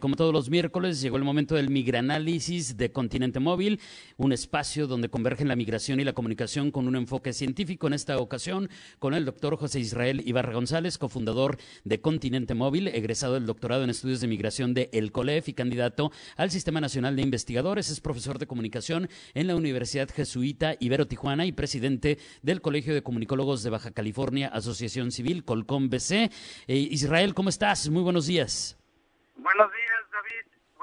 Como todos los miércoles, llegó el momento del migranálisis de Continente Móvil, un espacio donde convergen la migración y la comunicación con un enfoque científico. En esta ocasión, con el doctor José Israel Ibarra González, cofundador de Continente Móvil, egresado del doctorado en estudios de migración de El COLEF y candidato al Sistema Nacional de Investigadores. Es profesor de comunicación en la Universidad Jesuita Ibero Tijuana y presidente del Colegio de Comunicólogos de Baja California, Asociación Civil, Colcom BC. Eh, Israel, ¿cómo estás? Muy buenos días. Buenos días.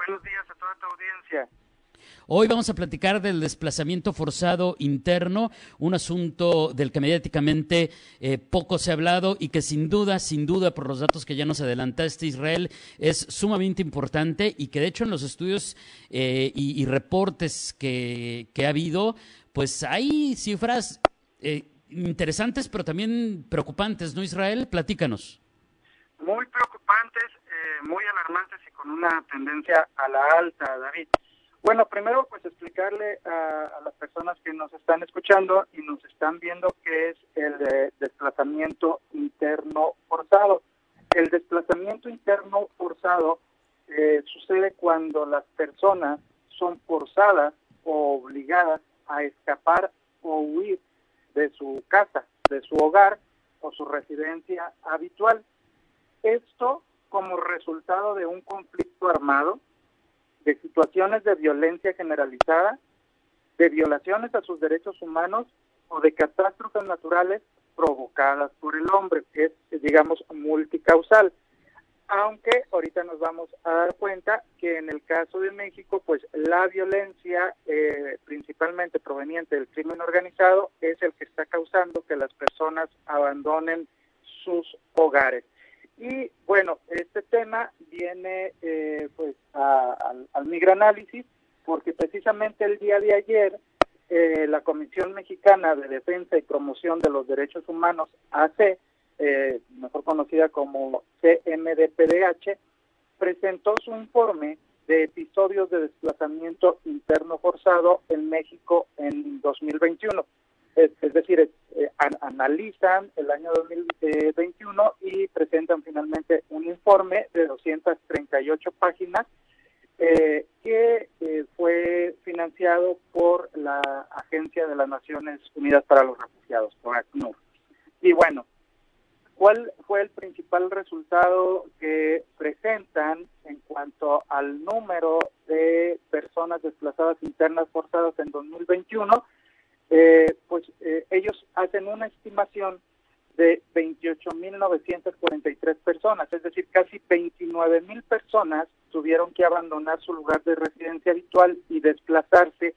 Buenos días a toda tu audiencia. Hoy vamos a platicar del desplazamiento forzado interno, un asunto del que mediáticamente eh, poco se ha hablado y que sin duda, sin duda, por los datos que ya nos adelantaste, Israel, es sumamente importante y que de hecho en los estudios eh, y, y, reportes que, que, ha habido, pues hay cifras eh, interesantes, pero también preocupantes, ¿no, Israel? Platícanos. Muy preocupantes muy alarmantes con una tendencia a la alta, David. Bueno, primero pues explicarle a, a las personas que nos están escuchando y nos están viendo qué es el de desplazamiento interno forzado. El desplazamiento interno forzado eh, sucede cuando las personas son forzadas o obligadas a escapar o huir de su casa, de su hogar o su residencia habitual. Esto como resultado de un conflicto armado, de situaciones de violencia generalizada, de violaciones a sus derechos humanos o de catástrofes naturales provocadas por el hombre, que es, digamos, multicausal. Aunque ahorita nos vamos a dar cuenta que en el caso de México, pues la violencia, eh, principalmente proveniente del crimen organizado, es el que está causando que las personas abandonen sus hogares. Y bueno, este tema viene eh, pues a, al, migranálisis porque precisamente el día de ayer eh, la Comisión Mexicana de Defensa y Promoción de los Derechos Humanos, AC, eh, mejor conocida como CMDPDH, presentó su informe de episodios de desplazamiento interno forzado en México en 2021 es, decir, eh, an, analizan el año 2021 y presentan finalmente un informe de 238 páginas eh, que eh, fue financiado por la Agencia de las Naciones Unidas para los Refugiados, por ACNUR. Y bueno, ¿cuál fue el principal resultado que presentan en cuanto al número de personas desplazadas internas forzadas en 2021? Eh, pues eh, ellos hacen una estimación de 28.943 personas, es decir, casi 29.000 personas tuvieron que abandonar su lugar de residencia habitual y desplazarse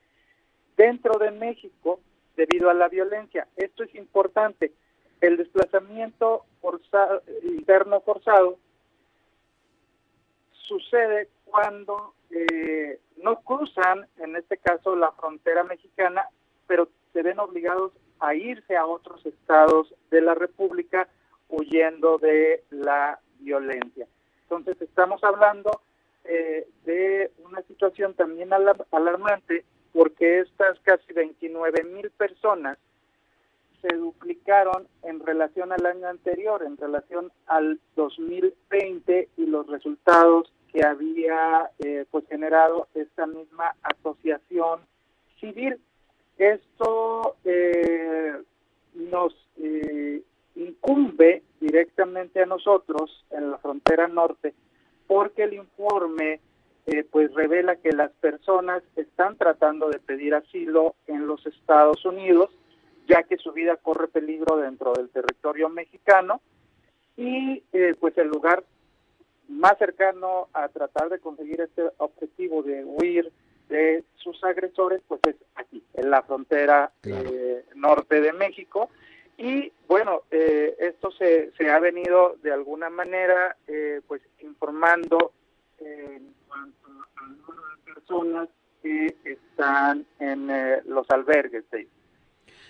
dentro de México debido a la violencia. Esto es importante. El desplazamiento forzado, interno forzado sucede cuando eh, no cruzan, en este caso, la frontera mexicana, pero se ven obligados a irse a otros estados de la República huyendo de la violencia. Entonces estamos hablando eh, de una situación también alar alarmante porque estas casi 29 mil personas se duplicaron en relación al año anterior, en relación al 2020 y los resultados que había eh, pues generado esta misma asociación civil. Esto eh, nos eh, incumbe directamente a nosotros en la frontera norte porque el informe eh, pues revela que las personas están tratando de pedir asilo en los Estados Unidos ya que su vida corre peligro dentro del territorio mexicano y eh, pues el lugar más cercano a tratar de conseguir este objetivo de huir de sus agresores, pues es aquí, en la frontera claro. eh, norte de México. Y bueno, eh, esto se, se, ha venido de alguna manera eh, pues informando en cuanto al número de personas que están en eh, los albergues. ¿sí?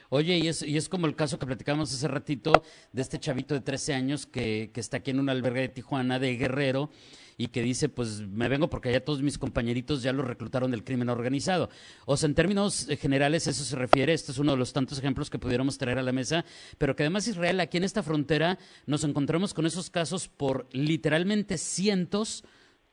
Oye, y es, y es como el caso que platicamos hace ratito de este chavito de 13 años que, que está aquí en un albergue de Tijuana, de Guerrero, y que dice, pues me vengo porque ya todos mis compañeritos ya lo reclutaron del crimen organizado. O sea, en términos generales eso se refiere, este es uno de los tantos ejemplos que pudiéramos traer a la mesa, pero que además Israel, aquí en esta frontera, nos encontramos con esos casos por literalmente cientos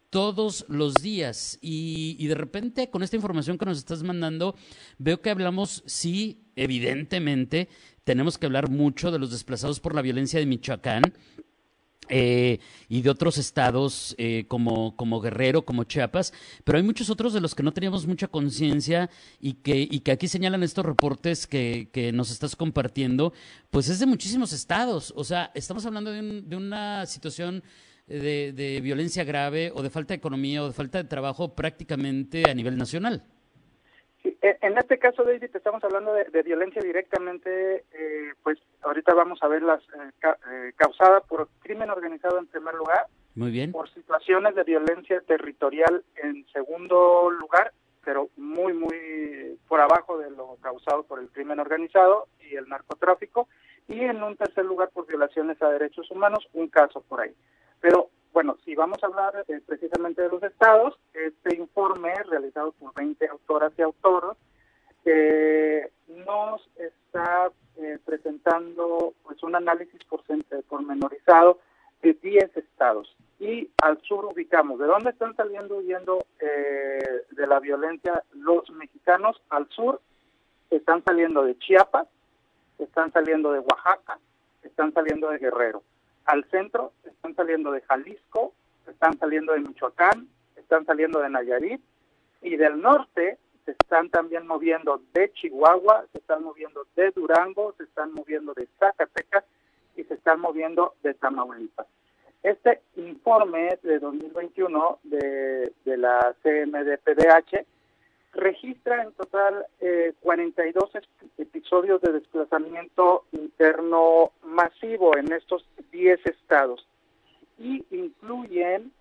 todos los días. Y, de repente, con esta información que nos estás mandando, veo que hablamos, sí, evidentemente, tenemos que hablar mucho de los desplazados por la violencia de Michoacán. Eh, y de otros estados eh, como, como Guerrero, como Chiapas, pero hay muchos otros de los que no teníamos mucha conciencia y que, y que aquí señalan estos reportes que, que nos estás compartiendo, pues es de muchísimos estados. O sea, estamos hablando de, un, de una situación de, de, violencia grave o de falta de economía o de falta de trabajo prácticamente a nivel nacional. Sí, en este caso, David, estamos hablando de, de violencia directamente, eh, pues ahorita vamos a ver las eh, ca eh, causada por crimen organizado en primer lugar, muy bien, por situaciones de violencia territorial en segundo lugar, pero muy muy por abajo de lo causado por el crimen organizado y el narcotráfico, y en un tercer lugar por violaciones a derechos humanos, un caso por ahí. Pero bueno, si vamos a hablar eh, precisamente de los estados, este informe realizado por 20 autoras y autores eh, nos está eh, presentando pues un análisis pormenorizado de 10 estados. Y al sur ubicamos de dónde están saliendo huyendo eh, de la violencia los mexicanos al sur están saliendo de Chiapas están saliendo de Oaxaca están saliendo de Guerrero al centro están saliendo de Jalisco, están saliendo de Michoacán, están saliendo de Nayarit y del norte se están también moviendo de Chihuahua, se están moviendo de Durango, se están moviendo de Zacatecas y se están moviendo de Tamaulipas. Este informe de 2021 de, de la CMDPDH registra en total eh, 42 episodios de desplazamiento interno masivo en estos 10 estados y incluyen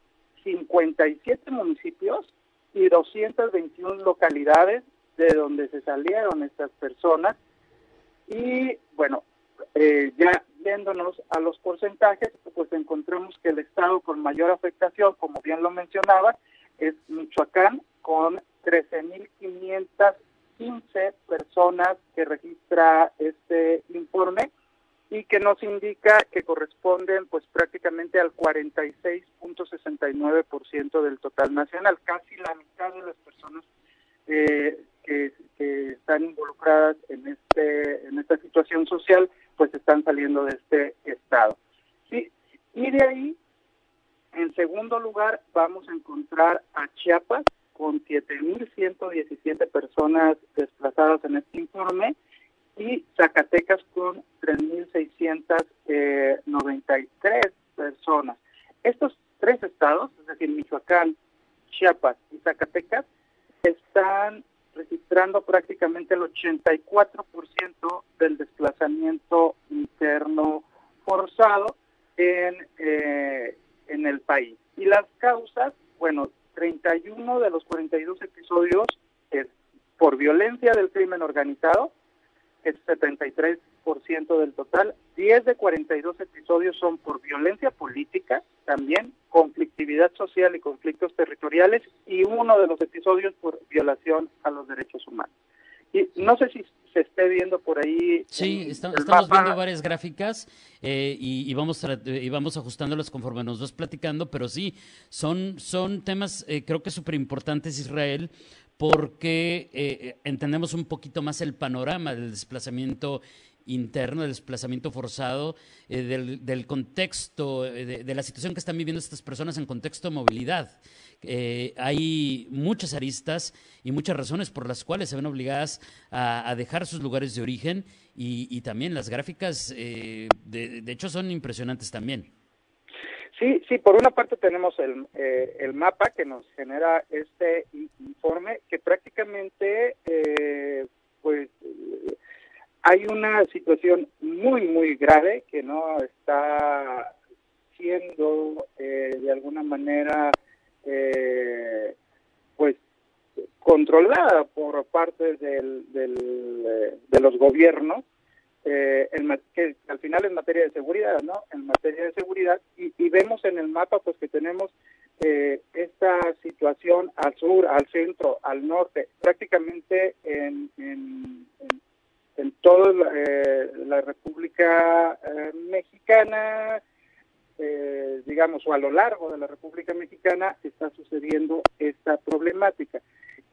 57 municipios y 221 localidades de donde se salieron estas personas. Y bueno eh, ya viéndonos a los porcentajes pues encontramos que el estado con mayor afectación como bien lo mencionaba es Michoacán con 13.515 personas que registra este informe y que nos indica que corresponden pues prácticamente al 46.69% del total nacional, casi la mitad de las personas eh, que, que, están involucradas en este en esta situación social pues están saliendo de este estado. Sí, y de ahí en segundo lugar vamos a encontrar a Chiapas con 7.117 personas desplazadas en este informe y Zacatecas con 3.693 personas. Estos tres estados, es decir, Michoacán, Chiapas y Zacatecas, están registrando prácticamente el 84% del desplazamiento interno forzado en, eh, en el país. Y las causas, bueno, 31 de los 42 episodios es por violencia del crimen organizado, 73% del total. 10 de 42 episodios son por violencia política, también conflictividad social y conflictos territoriales, y uno de los episodios por violación a los derechos humanos. Y no sé si se esté viendo por ahí. Sí, estamos viendo varias gráficas eh, y, y, vamos y vamos ajustándolas conforme nos vas platicando, pero sí, son, son temas, eh, creo que súper importantes, Israel, porque eh, entendemos un poquito más el panorama del desplazamiento interno, del desplazamiento forzado, eh, del, contexto, eh, de, la situación que están viviendo estas personas en contexto de movilidad. Hay muchas aristas y muchas razones por las cuales se ven obligadas a, dejar sus lugares de origen y, y también las gráficas, de, de, hecho, son impresionantes también. Sí, sí, por una parte tenemos el, eh, el mapa que nos genera este informe que prácticamente, pues, hay una situación muy, muy grave que no está siendo eh, de alguna manera, eh, pues, con controlada por parte del, del, de los gobiernos, eh, que al final en materia de seguridad, ¿no? En materia de seguridad, y, y vemos en el mapa pues que tenemos eh, esta situación al sur, al centro, al norte, prácticamente en, en, en, toda eh, la República eh, Mexicana, eh, digamos, o a lo largo de la República Mexicana está sucediendo esta problemática.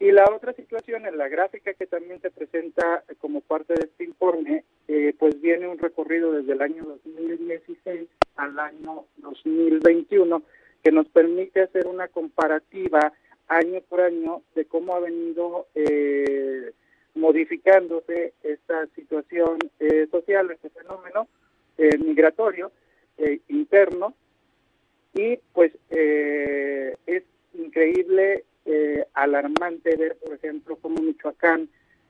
Y la otra situación, en la gráfica que también se presenta como parte de este informe, eh, pues viene un recorrido desde el año 2016 al año 2021 que nos permite hacer una comparativa año por año de cómo ha venido eh, modificándose esta situación eh, social, este fenómeno eh, migratorio eh, interno. Y pues es increíble, eh, alarmante ver, por ejemplo, cómo Michoacán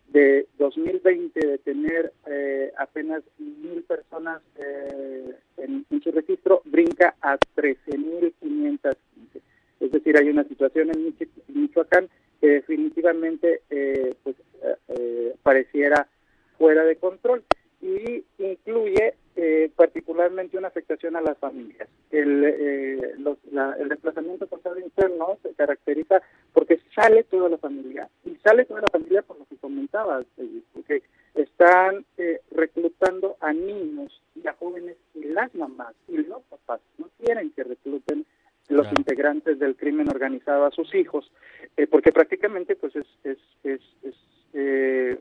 de 2020 de tener eh, apenas mil personas eh, en, su registro brinca a 13.515. Es decir, hay una situación en Michoacán que definitivamente eh, pues eh, pareciera fuera de control y incluye eh, particularmente una afectación a las familias. El, eh, los, la, el desplazamiento forzado interno se caracteriza sale toda la familia y sale toda la familia por lo que comentabas, porque están eh, reclutando a niños y a jóvenes y las mamás y los papás no quieren que recluten los claro. integrantes del crimen organizado a sus hijos, eh, porque prácticamente pues es, es, es, es, eh,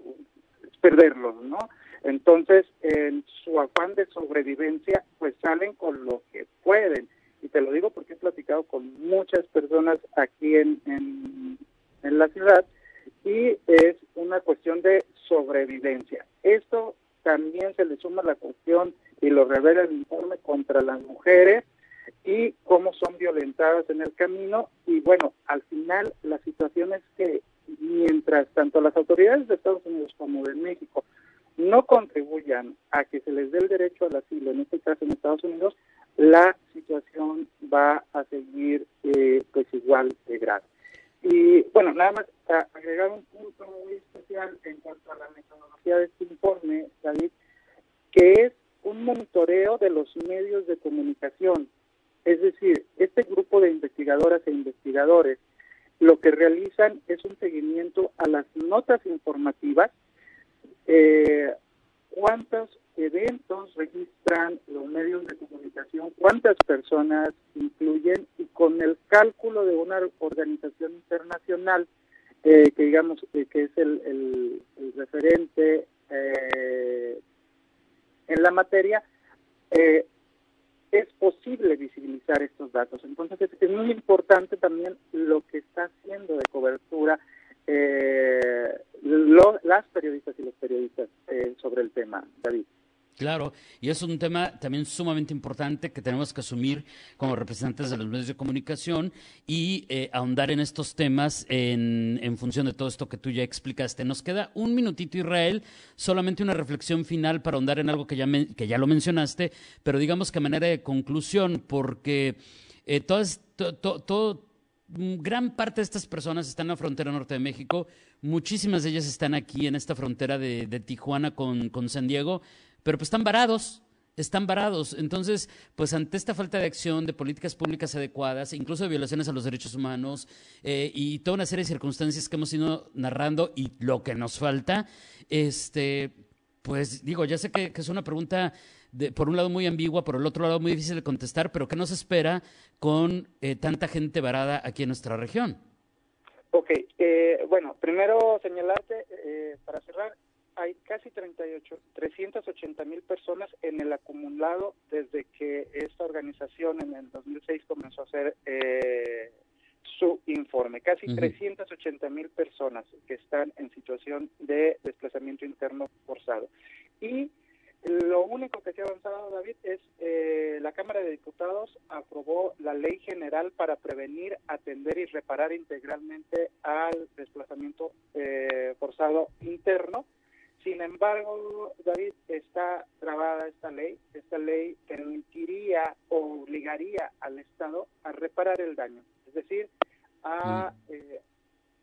es perderlos, ¿no? Entonces, en su afán de sobrevivencia, pues salen con lo que pueden. Y te lo digo porque he platicado con muchas personas aquí en, en, en la ciudad y es una cuestión de sobrevivencia. Esto también se le suma la cuestión y lo revela el informe contra las mujeres y cómo son violentadas en el camino. Y bueno, al final la situación es que mientras tanto las autoridades de Estados Unidos como de México no contribuyan a que se les dé el derecho al asilo, en este caso en Estados Unidos, la situación va a seguir eh, pues igual de grave. Y bueno, nada más a agregar un punto muy especial en cuanto a la metodología de este informe, David, que es un monitoreo de los medios de comunicación. Es decir, este grupo de investigadoras e investigadores lo que realizan es un seguimiento a las notas informativas eh, cuántos eventos registran los medios de comunicación, cuántas personas incluyen y con el cálculo de una organización internacional eh, que digamos eh, que es el, el, referente eh, en la materia, eh, es posible visibilizar estos datos. Entonces es, muy importante también lo que está haciendo de cobertura eh, lo, las periodistas y los periodistas sobre el tema, David. Claro, y es un tema también sumamente importante que tenemos que asumir como representantes de los medios de comunicación y eh, ahondar en estos temas en, en, función de todo esto que tú ya explicaste. Nos queda un minutito, Israel, solamente una reflexión final para ahondar en algo que ya, que ya lo mencionaste, pero digamos que a manera de conclusión, porque eh, todo, to, gran parte de estas personas están en la frontera norte de México, muchísimas de ellas están aquí en esta frontera de, de Tijuana con, con, San Diego, pero pues están varados, están varados. Entonces, pues ante esta falta de acción, de políticas públicas adecuadas, incluso de violaciones a los derechos humanos eh, y toda una serie de circunstancias que hemos ido narrando y lo que nos falta, este, pues digo, ya sé que, es una pregunta de, por un lado muy ambigua, por el otro lado muy difícil de contestar, pero ¿qué nos espera con eh, tanta gente varada aquí en nuestra región? Ok, eh, bueno, primero señalarte, eh, para cerrar, hay casi 38, 380 mil personas en el acumulado desde que esta organización en el 2006 comenzó a hacer eh, su informe. Casi uh -huh. 380 mil personas que están en situación de desplazamiento interno forzado. Y lo único que se ha avanzado, David, es eh, la Cámara de Diputados aprobó la Ley General para prevenir, atender y reparar integralmente al desplazamiento eh, forzado interno. Sin embargo, David, está trabada esta ley. Esta ley permitiría o obligaría al Estado a reparar el daño, es decir, a eh,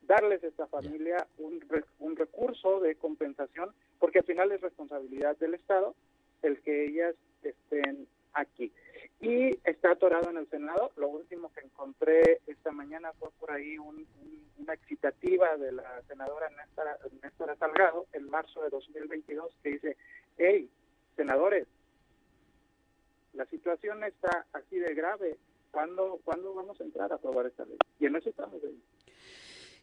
darles a esta familia un, un recurso de compensación, porque al final es responsabilidad del Estado el que ellas estén aquí. Y está atorado en el Senado. Lo último que encontré esta mañana fue por ahí una excitativa de la senadora Néstora, Salgado en marzo de 2022 que dice, hey, senadores, la situación está así de grave. ¿Cuándo, ¿Cuándo vamos a entrar a aprobar esta ley? Y en eso estamos ahí.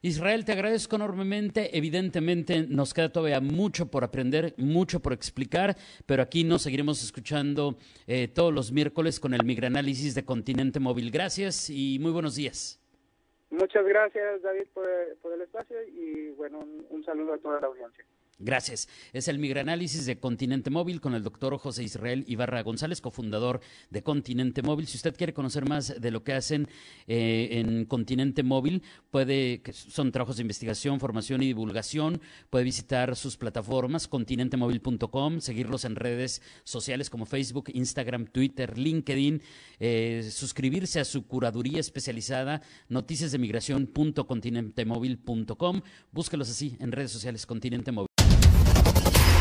Israel, te agradezco enormemente. Evidentemente nos queda todavía mucho por aprender, mucho por explicar, pero aquí nos seguiremos escuchando eh, todos los miércoles con el Migranálisis de Continente Móvil. Gracias y muy buenos días. Muchas gracias, David, por, el espacio y bueno, un saludo a toda la audiencia. Gracias. Es el Migranálisis de Continente Móvil con el doctor José Israel Ibarra González, cofundador de Continente Móvil. Si usted quiere conocer más de lo que hacen eh, en Continente Móvil, puede, que son trabajos de investigación, formación y divulgación, puede visitar sus plataformas, continentemóvil.com, seguirlos en redes sociales como Facebook, Instagram, Twitter, LinkedIn, eh, suscribirse a su curaduría especializada, noticias de migración.continentemóvil.com. Búsquelos así en redes sociales, Continente Móvil.